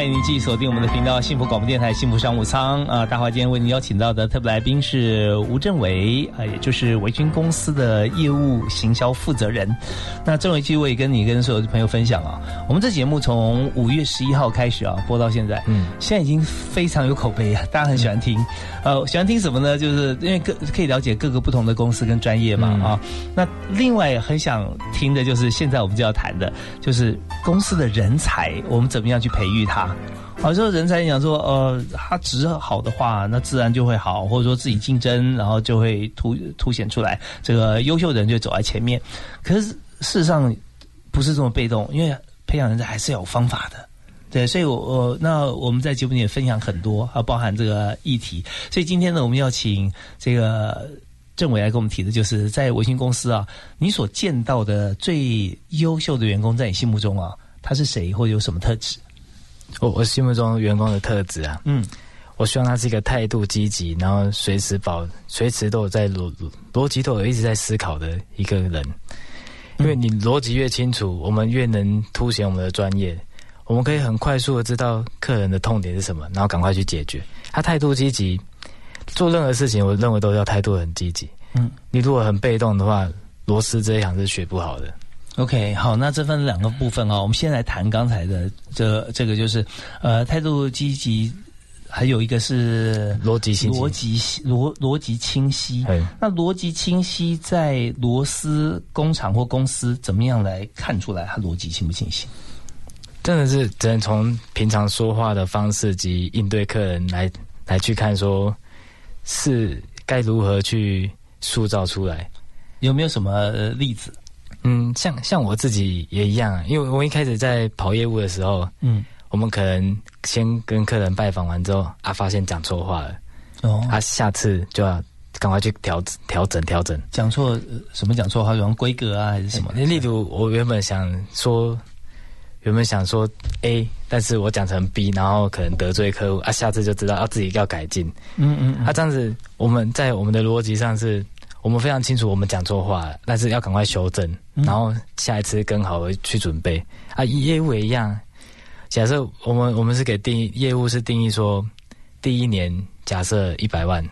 S2: 欢迎您继续锁定我们的频道，幸福广播电台幸福商务舱啊！大华今天为您邀请到的特别来宾是吴政伟啊，也就是维军公司的业务行销负责人。那政伟，其实我也跟你跟所有的朋友分享啊，我们这节目从五月十一号开始啊播到现在，嗯，现在已经非常有口碑啊，大家很喜欢听。呃，喜欢听什么呢？就是因为各可以了解各个不同的公司跟专业嘛啊。那另外很想听的就是现在我们就要谈的，就是公司的人才，我们怎么样去培育他？好，说人才讲说，呃，他值好的话，那自然就会好，或者说自己竞争，然后就会凸凸显出来，这个优秀的人就走在前面。可是事实上不是这么被动，因为培养人才还是要有方法的。(laughs) 对，所以我我那我们在节目里也分享很多啊，包含这个议题。所以今天呢，我们要请这个政委来跟我们提的，就是在维新公司啊，你所见到的最优秀的员工，在你心目中啊，他是谁，或者有什么特质？
S3: 我我心目中员工的特质啊，嗯，我希望他是一个态度积极，然后随时保随时都有在逻逻辑都有一直在思考的一个人。因为你逻辑越清楚，我们越能凸显我们的专业。我们可以很快速的知道客人的痛点是什么，然后赶快去解决。他态度积极，做任何事情，我认为都要态度很积极。嗯，你如果很被动的话，螺丝这一行是学不好的。
S2: OK，好，那这分两个部分啊，我们先来谈刚才的这这个，就是呃，态度积极，还有一个是
S3: 逻辑清
S2: 逻辑逻逻辑清晰。那逻辑清晰在螺丝工厂或公司怎么样来看出来它逻辑清不清晰？
S3: 真的是只能从平常说话的方式及应对客人来来去看，说是该如何去塑造出来。
S2: 有没有什么例子？
S3: 嗯，像像我自己也一样，因为我一开始在跑业务的时候，嗯，我们可能先跟客人拜访完之后，啊，发现讲错话了，哦，啊，下次就要赶快去调调整调整。
S2: 讲错什么？讲错话，比方规格啊，还是什么？
S3: 例如，我原本想说。原本想说 A，但是我讲成 B，然后可能得罪客户啊，下次就知道要自己要改进。嗯嗯，啊，这样子我们在我们的逻辑上是，我们非常清楚我们讲错话，但是要赶快修正，然后下一次更好的去准备。啊，业务也一样，假设我们我们是给定义业务是定义说，第一年假设一百万，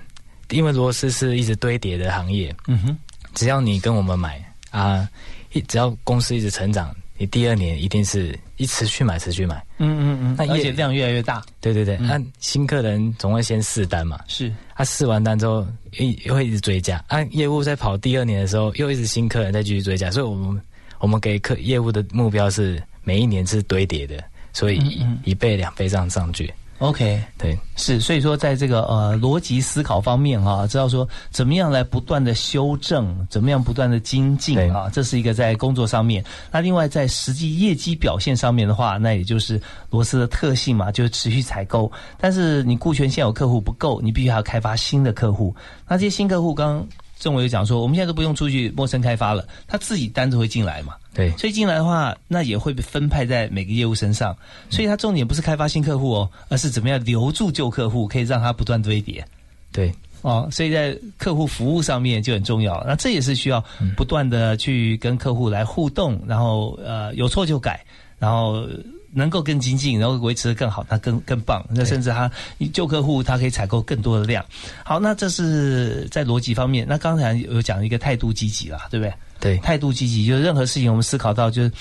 S3: 因为螺丝是一直堆叠的行业。嗯哼，只要你跟我们买啊，一只要公司一直成长。你第二年一定是一持续买，持续买，
S2: 嗯嗯嗯，那而且量越来越大。
S3: 对对对，那新客人总会先试单嘛，
S2: 是，
S3: 他试完单之后，一会一直追加。啊，业务在跑第二年的时候，又一直新客人再继续追加，所以我们我们给客业务的目标是每一年是堆叠的，所以一倍两倍这样上去。
S2: OK，
S3: 对，
S2: 是，所以说在这个呃逻辑思考方面啊，知道说怎么样来不断的修正，怎么样不断的精进啊，这是一个在工作上面。那另外在实际业绩表现上面的话，那也就是螺丝的特性嘛，就是持续采购。但是你顾全现有客户不够，你必须还要开发新的客户。那这些新客户刚。政委有讲说，我们现在都不用出去陌生开发了，他自己单子会进来嘛？
S3: 对，
S2: 所以进来的话，那也会被分派在每个业务身上。所以它重点不是开发新客户哦，而是怎么样留住旧客户，可以让他不断堆叠。
S3: 对，
S2: 哦，所以在客户服务上面就很重要。那这也是需要不断的去跟客户来互动，然后呃有错就改，然后。能够更精进，然后维持的更好，它更更棒。那甚至它旧客户，他可以采购更多的量。好，那这是在逻辑方面。那刚才有讲一个态度积极了，对不对？
S3: 对，
S2: 态度积极，就是任何事情我们思考到，就是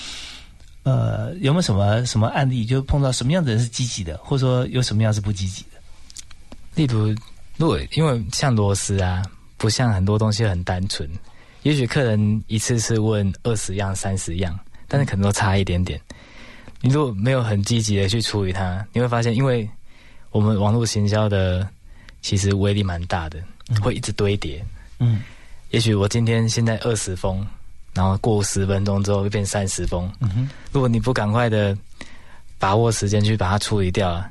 S2: 呃，有没有什么什么案例，就碰到什么样的人是积极的，或者说有什么样是不积极的？
S3: 例如，如果因为像螺丝啊，不像很多东西很单纯，也许客人一次是问二十样、三十样，但是可能都差一点点。你如果没有很积极的去处理它，你会发现，因为我们网络行销的其实威力蛮大的，会一直堆叠。嗯，也许我今天现在二十封，然后过十分钟之后又变三十封。嗯哼，如果你不赶快的把握时间去把它处理掉，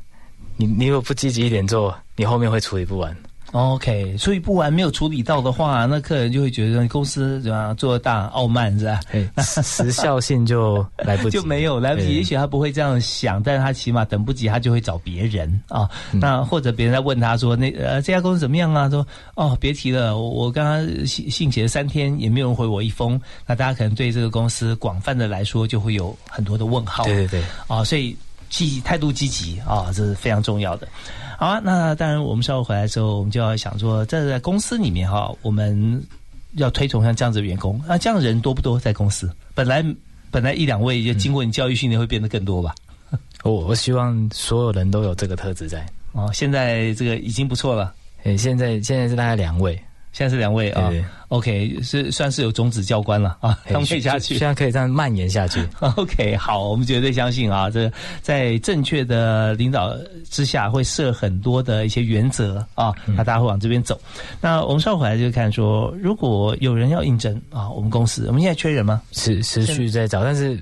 S3: 你你如果不积极一点做，你后面会处理不完。
S2: OK，所以不完没有处理到的话，那客人就会觉得公司怎么样做大傲慢是吧？
S3: 时效性就来不及，(laughs)
S2: 就没有来不及。也许他不会这样想，但是他起码等不及，他就会找别人啊。那或者别人在问他说：“那呃这家公司怎么样啊？”说：“哦，别提了，我刚刚信信写了三天，也没有人回我一封。”那大家可能对这个公司广泛的来说，就会有很多的问号。
S3: 对对对，
S2: 啊，所以积态度积极啊，这是非常重要的。好啊，那当然，我们稍后回来之后，我们就要想说，在在公司里面哈，我们要推崇像这样子的员工。那这样的人多不多在公司？本来本来一两位，就经过你教育训练，会变得更多吧？(laughs)
S3: 我我希望所有人都有这个特质在。
S2: 哦，现在这个已经不错了。
S3: 诶，现在现在是大概两位。
S2: 现在是两位啊，OK，是算是有种子教官了啊，可以下去，
S3: 现在可以这样蔓延下去。(laughs)
S2: OK，好，我们绝对相信啊，这在正确的领导之下，会设很多的一些原则啊，那大家会往这边走。那我们稍后回来就看说，如果有人要应征啊，我们公司我们现在缺人吗？
S3: 持持续在找，但是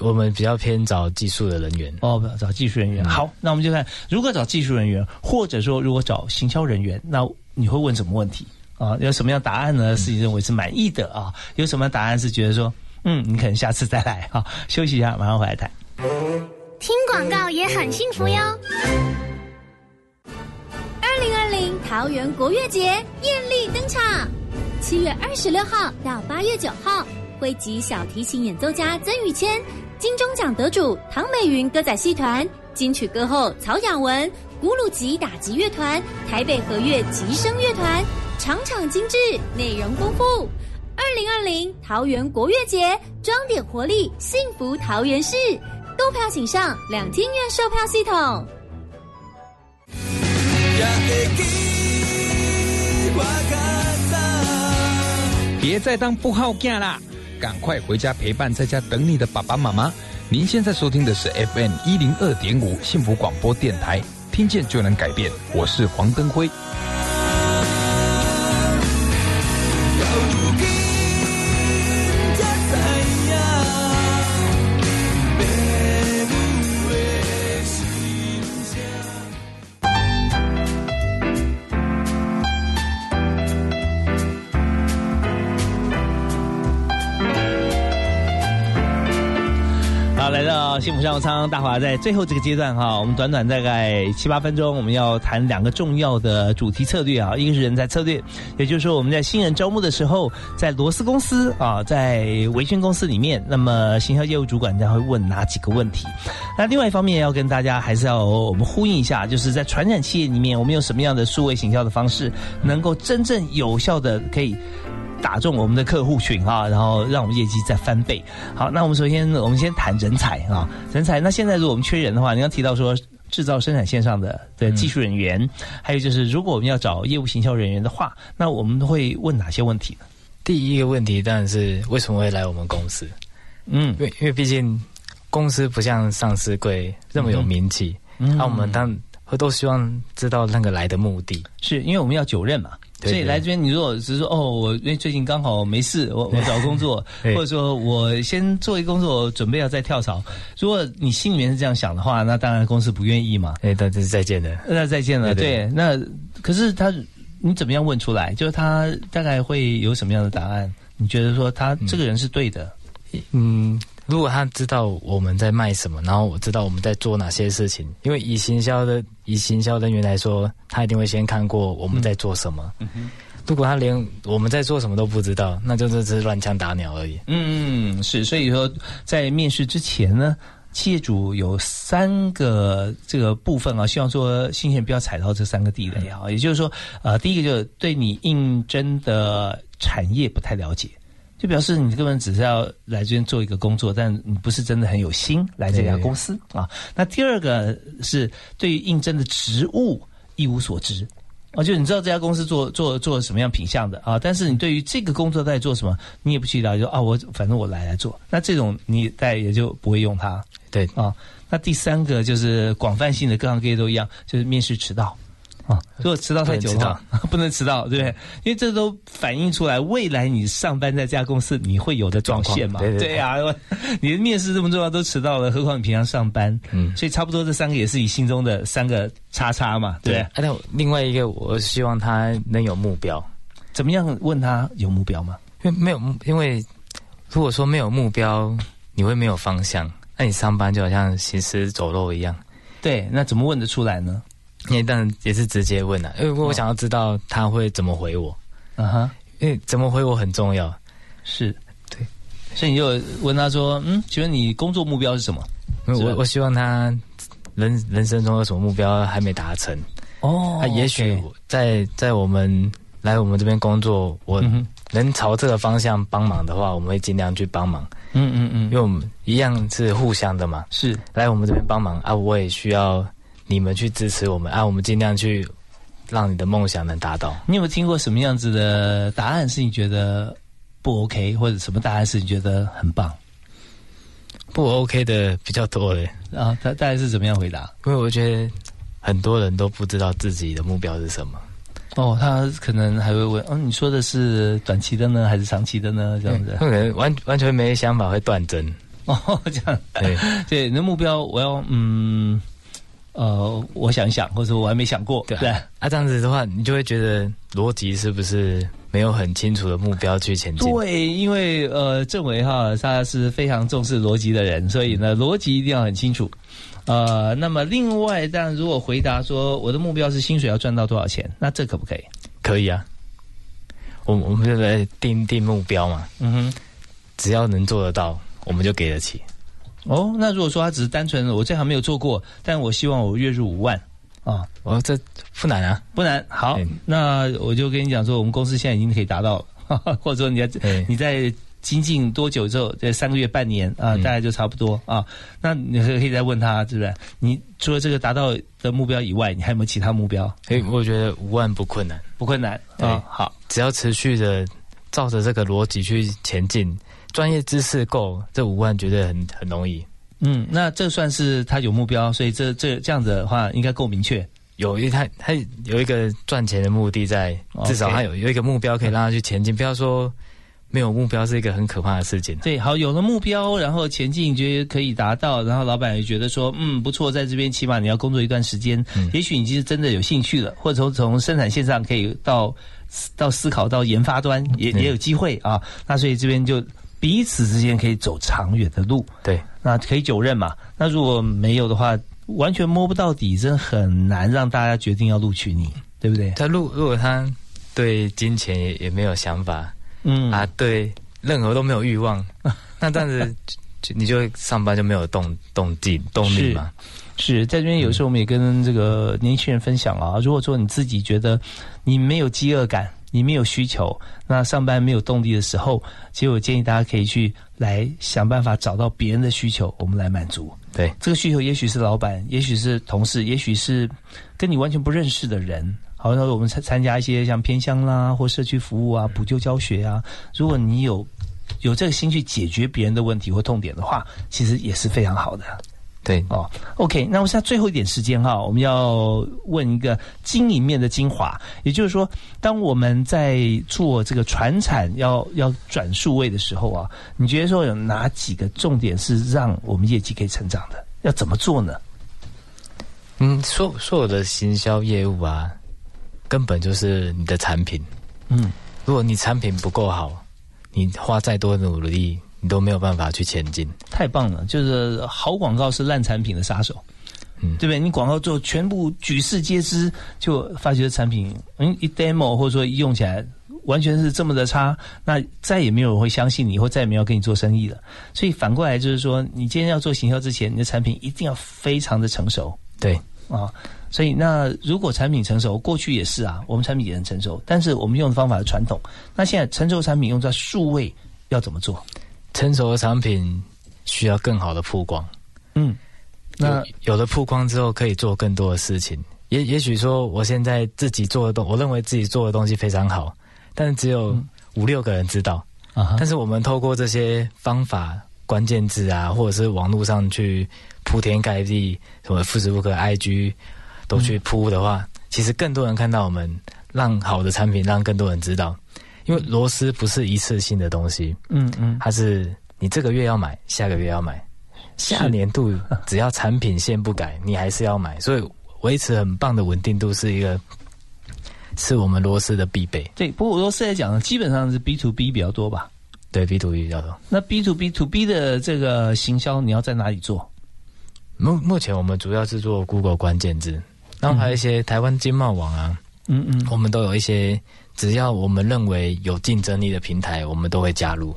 S3: 我们比较偏找技术的人员
S2: 哦，找技术人员。好，那我们就看，如果找技术人员，或者说如果找行销人员，那你会问什么问题？啊，有什么样答案呢？是你认为是满意的啊？有什么答案是觉得说，嗯，你可能下次再来啊？(laughs) 休息一下，马上回来谈。
S8: 听广告也很幸福哟。二零二零桃园国乐节艳丽登场，七月二十六号到八月九号，汇集小提琴演奏家曾宇谦、金钟奖得主唐美云歌仔戏团、金曲歌后曹雅文、古鲁吉打击乐团、台北和乐吉声乐团，场场精致，内容丰富。二零二零桃园国乐节，装点活力，幸福桃园市。购票请上两厅院售票系统。
S14: 别再当不好干啦，赶快回家陪伴在家等你的爸爸妈妈。您现在收听的是 FM 一零二点五幸福广播电台，听见就能改变。我是黄登辉。
S2: 大华在最后这个阶段哈，我们短短大概七八分钟，我们要谈两个重要的主题策略啊，一个是人才策略，也就是说我们在新人招募的时候，在螺丝公司啊，在维权公司里面，那么行销业务主管将会问哪几个问题？那另外一方面要跟大家还是要我们呼应一下，就是在传染企业里面，我们用什么样的数位行销的方式，能够真正有效的可以。打中我们的客户群啊，然后让我们业绩再翻倍。好，那我们首先我们先谈人才啊，人才。那现在如果我们缺人的话，你刚提到说制造生产线上的的技术人员，还有就是如果我们要找业务行销人员的话，那我们会问哪些问题呢？
S3: 第一个问题当然是为什么会来我们公司？嗯，因为因为毕竟公司不像上市柜那么有名气，那我们当会都希望知道那个来的目的，
S2: 是因为我们要久任嘛。所以来这边，你如果只是说哦，我因为最近刚好没事，我 (laughs) 我找工作，(laughs) 或者说我先做一个工作，准备要再跳槽。如果你心里面是这样想的话，那当然公司不愿意嘛。
S3: 哎，那就是再见了。
S2: 那再见了，对。那可是他，你怎么样问出来？就是他大概会有什么样的答案？你觉得说他这个人是对的？
S3: 嗯。如果他知道我们在卖什么，然后我知道我们在做哪些事情，因为以行销的以行销人员来说，他一定会先看过我们在做什么。如果他连我们在做什么都不知道，那就只是乱枪打鸟而已。
S2: 嗯，是。所以说，在面试之前呢，企业主有三个这个部分啊，希望说新鲜不要踩到这三个地雷啊。也就是说，呃，第一个就是对你应征的产业不太了解。就表示你根本只是要来这边做一个工作，但你不是真的很有心来这家公司啊。那第二个是对于应征的职务一无所知啊，就你知道这家公司做做做什么样品相的啊，但是你对于这个工作在做什么，你也不去了解啊我反正我来来做，那这种你在也就不会用它。
S3: 对
S2: 啊，那第三个就是广泛性的，各行各业都一样，就是面试迟到。啊，如果迟到太久的话，不能迟到，对 (laughs) 不对？因为这都反映出来未来你上班在这家公司你会有的状况嘛。对呀，(laughs) 你的面试这么重要都迟到了，何况你平常上班？嗯，所以差不多这三个也是你心中的三个叉叉嘛，对
S3: 不对？那另外一个，我希望他能有目标。
S2: 怎么样问他有目标吗？
S3: 因为没有，因为如果说没有目标，你会没有方向，那你上班就好像行尸走肉一样。
S2: 对，那怎么问得出来呢？
S3: 因为当然也是直接问了，因为我想要知道他会怎么回我。嗯哼，因为怎么回我很重要。
S2: 是，对，所以你就问他说：“嗯，请问你工作目标是什么？”
S3: 我我希望他人人生中有什么目标还没达成。哦，他也许在在我们来我们这边工作，我能朝这个方向帮忙的话，我们会尽量去帮忙。嗯嗯嗯，因为我们一样是互相的嘛。
S2: 是，
S3: 来我们这边帮忙啊，我也需要。你们去支持我们啊！我们尽量去让你的梦想能达到。
S2: 你有没有听过什么样子的答案是你觉得不 OK，或者什么答案是你觉得很棒？
S3: 不 OK 的比较多嘞
S2: 啊！他大概是怎么样回答？
S3: 因为我觉得很多人都不知道自己的目标是什么。
S2: 哦，他可能还会问：嗯，你说的是短期的呢，还是长期的呢？这样子，
S3: 可能完完全没想法，会断针。
S2: 哦，这样对 (laughs) 对，你的目标我要嗯。呃，我想想，或者我还没想过，对
S3: 啊，这样子的话，你就会觉得逻辑是不是没有很清楚的目标去前进？
S2: 对，因为呃，政委哈他是非常重视逻辑的人，所以呢，逻辑一定要很清楚。呃，那么另外，但如果回答说我的目标是薪水要赚到多少钱，那这可不可以？
S3: 可以啊，我我们就在定定目标嘛。嗯哼，只要能做得到，我们就给得起。
S2: 哦，那如果说他只是单纯我这行没有做过，但我希望我月入五万啊，
S3: 哦，这不难啊，
S2: 不难。好，那我就跟你讲说，我们公司现在已经可以达到了，(laughs) 或者说你在你在精进多久之后，在三个月、半年啊，大概就差不多啊。那你可以再问他，是不是？你除了这个达到的目标以外，你还有没有其他目标？
S3: 哎，我觉得五万不困难，
S2: 不困难。对，好，
S3: 只要持续的照着这个逻辑去前进。专业知识够，这五万绝对很很容易。
S2: 嗯，那这算是他有目标，所以这这这样子的话，应该够明确。
S3: 有一他他有一个赚钱的目的在，至少他有有一个目标可以让他去前进。不要说没有目标是一个很可怕的事情。
S2: 对，好，有了目标，然后前进，觉得可以达到，然后老板也觉得说，嗯，不错，在这边起码你要工作一段时间，也许你其实真的有兴趣了，或者从从生产线上可以到到思考到研发端，也也有机会啊。那所以这边就。彼此之间可以走长远的路，
S3: 对，
S2: 那可以久任嘛？那如果没有的话，完全摸不到底，真很难让大家决定要录取你，对不对？
S3: 他如如果他对金钱也也没有想法，嗯啊，对任何都没有欲望，(laughs) 那这样子你就上班就没有动动机动力嘛？
S2: 是在这边有时候我们也跟这个年轻人分享啊，如果说你自己觉得你没有饥饿感。你没有需求，那上班没有动力的时候，其实我建议大家可以去来想办法找到别人的需求，我们来满足。
S3: 对，
S2: 这个需求也许是老板，也许是同事，也许是跟你完全不认识的人。好，那我们参参加一些像偏乡啦或社区服务啊、补救教学啊，如果你有有这个心去解决别人的问题或痛点的话，其实也是非常好的。
S3: 对
S2: 哦，OK，那我现在最后一点时间哈，我们要问一个经营面的精华，也就是说，当我们在做这个传产要要转数位的时候啊，你觉得说有哪几个重点是让我们业绩可以成长的？要怎么做呢？
S3: 嗯，所所有的行销业务啊，根本就是你的产品。嗯，如果你产品不够好，你花再多的努力。你都没有办法去前进，
S2: 太棒了！就是好广告是烂产品的杀手，嗯，对不对？你广告做全部举世皆知，就发觉产品嗯一 demo 或者说一用起来完全是这么的差，那再也没有人会相信你，或再也没有跟你做生意了。所以反过来就是说，你今天要做行销之前，你的产品一定要非常的成熟。
S3: 对
S2: 啊，所以那如果产品成熟，过去也是啊，我们产品也很成熟，但是我们用的方法是传统。那现在成熟产品用在数位要怎么做？
S3: 成熟的产品需要更好的曝光，嗯，那有了曝光之后，可以做更多的事情。也也许说，我现在自己做的东，我认为自己做的东西非常好，但是只有五六个人知道啊。但是我们透过这些方法、关键字啊，或者是网络上去铺天盖地，什么富士不可 IG 都去铺的话，其实更多人看到我们，让好的产品让更多人知道。因为螺丝不是一次性的东西，嗯嗯，它是你这个月要买，下个月要买，下年度只要产品线不改，你还是要买，所以维持很棒的稳定度是一个，是我们螺丝的必备。
S2: 对，不过螺丝来讲，基本上是 B to B 比较多吧？
S3: 对，B to B 比较多。
S2: 那 B to B to B 的这个行销，你要在哪里做？
S3: 目目前我们主要是做 Google 关键字，然后还有一些台湾经贸网啊，嗯嗯，我们都有一些。只要我们认为有竞争力的平台，我们都会加入。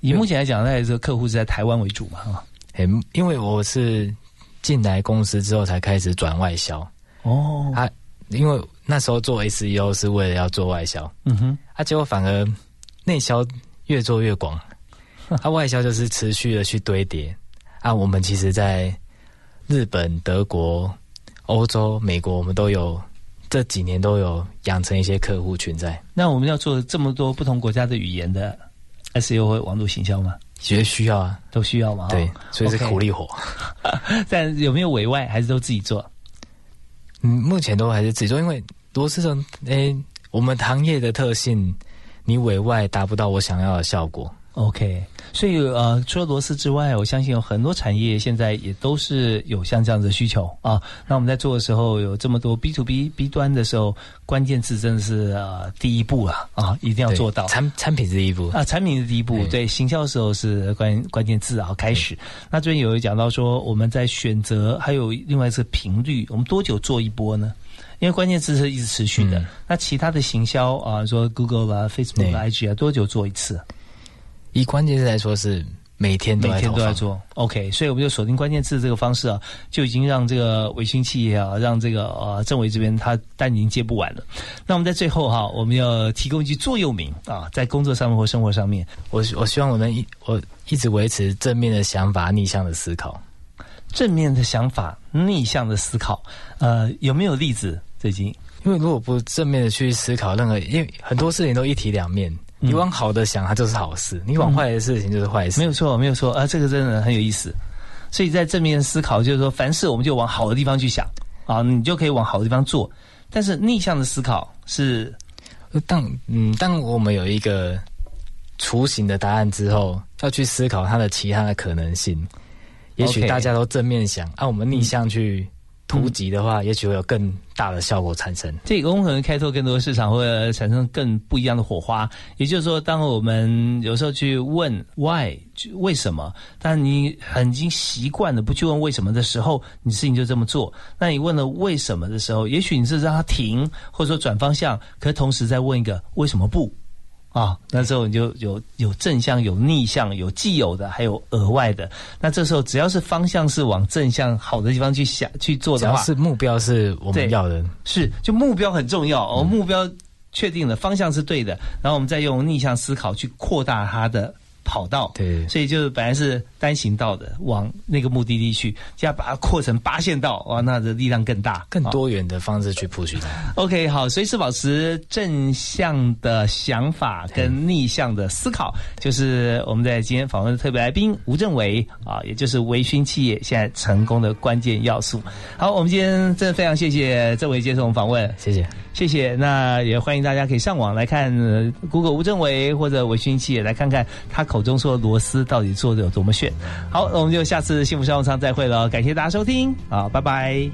S2: 以目前来讲，那这个客户是在台湾为主嘛？哈，
S3: 嗯，因为我是进来公司之后才开始转外销。哦，啊，因为那时候做 SEO 是为了要做外销。嗯哼，啊，结果反而内销越做越广，啊，外销就是持续的去堆叠。啊，我们其实在日本、德国、欧洲、美国，我们都有。这几年都有养成一些客户群在。
S2: 那我们要做这么多不同国家的语言的 SEO 和网络行销吗？
S3: 觉得需要啊，
S2: 都需要嘛。
S3: 对，所以是苦力活。(laughs)
S2: 但有没有委外，还是都自己做？
S3: 嗯，目前都还是自己做，因为螺丝种，诶，我们行业的特性，你委外达不到我想要的效果。
S2: OK。所以呃，除了螺丝之外，我相信有很多产业现在也都是有像这样子的需求啊。那我们在做的时候，有这么多 B to B B 端的时候，关键字真的是呃第一步了啊，一定要做到
S3: 产产品是第一步
S2: 啊，产品是第一步。对，行销的时候是关关键字啊开始。那这边有讲到说，我们在选择还有另外一次频率，我们多久做一波呢？因为关键字是一直持续的。那其他的行销啊，说 Google 啊、Facebook 啊、IG 啊，多久做一次？
S3: 以关键字来说是。每天
S2: 每天都
S3: 在
S2: 做，OK，所以我们就锁定关键字这个方式啊，就已经让这个维新企业啊，让这个呃政委这边他单已经接不完了。那我们在最后哈，我们要提供一句座右铭啊，在工作上面或生活上面，
S3: 我我希望我能一我一直维持正面的想法，逆向的思考。
S2: 正面的想法，逆向的思考，呃，有没有例子？最近，
S3: 因为如果不正面的去思考任何，因为很多事情都一体两面。你往好的想，它就是好事；你往坏的事情就是坏事。
S2: 没有错，没有错啊！这个真的很有意思。所以在正面思考，就是说，凡事我们就往好的地方去想啊，你就可以往好的地方做。但是逆向的思考是，
S3: 当嗯，当我们有一个雏形的答案之后，要去思考它的其他的可能性。也许大家都正面想，啊我们逆向去。突击的话，也许会有更大的效果产生。
S2: 这个可能开拓更多市场，会产生更不一样的火花。也就是说，当我们有时候去问 why 为什么，但你很已经习惯了不去问为什么的时候，你事情就这么做。那你问了为什么的时候，也许你是让它停，或者说转方向，可同时再问一个为什么不。啊，那时候你就有有正向、有逆向、有既有的，还有额外的。那这时候只要是方向是往正向好的地方去想去做的话，
S3: 是目标是我们要的，
S2: 是就目标很重要哦。目标确定了，方向是对的，然后我们再用逆向思考去扩大它的。跑道，
S3: 对，
S2: 所以就是本来是单行道的，往那个目的地去，现在把它扩成八线道，哇，那的力量更大，
S3: 更多元的方式去铺叙它。
S2: OK，好，随时保持正向的想法跟逆向的思考，就是我们在今天访问的特别来宾吴政伟啊，也就是微醺企业现在成功的关键要素。好，我们今天真的非常谢谢政伟接受我们访问，
S3: 谢谢。
S2: 谢谢，那也欢迎大家可以上网来看 Google 吴政伟或者韦讯企业来看看他口中说的螺丝到底做的有多么炫。好，那我们就下次幸福商务舱再会了，感谢大家收听，好，拜拜。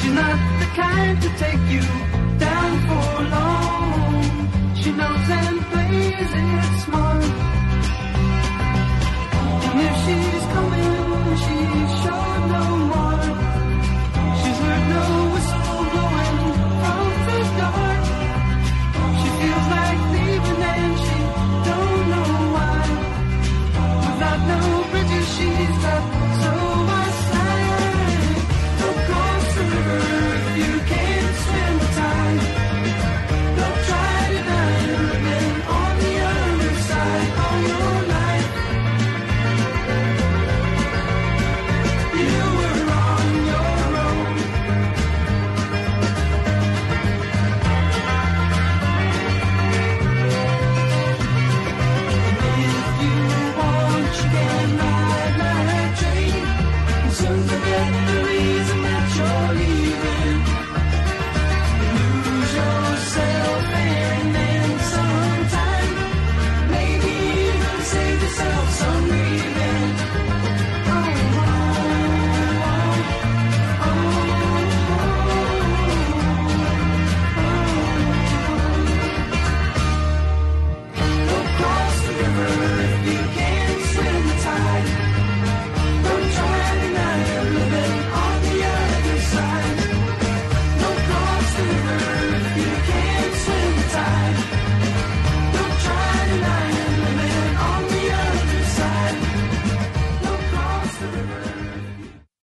S2: She's not the to take you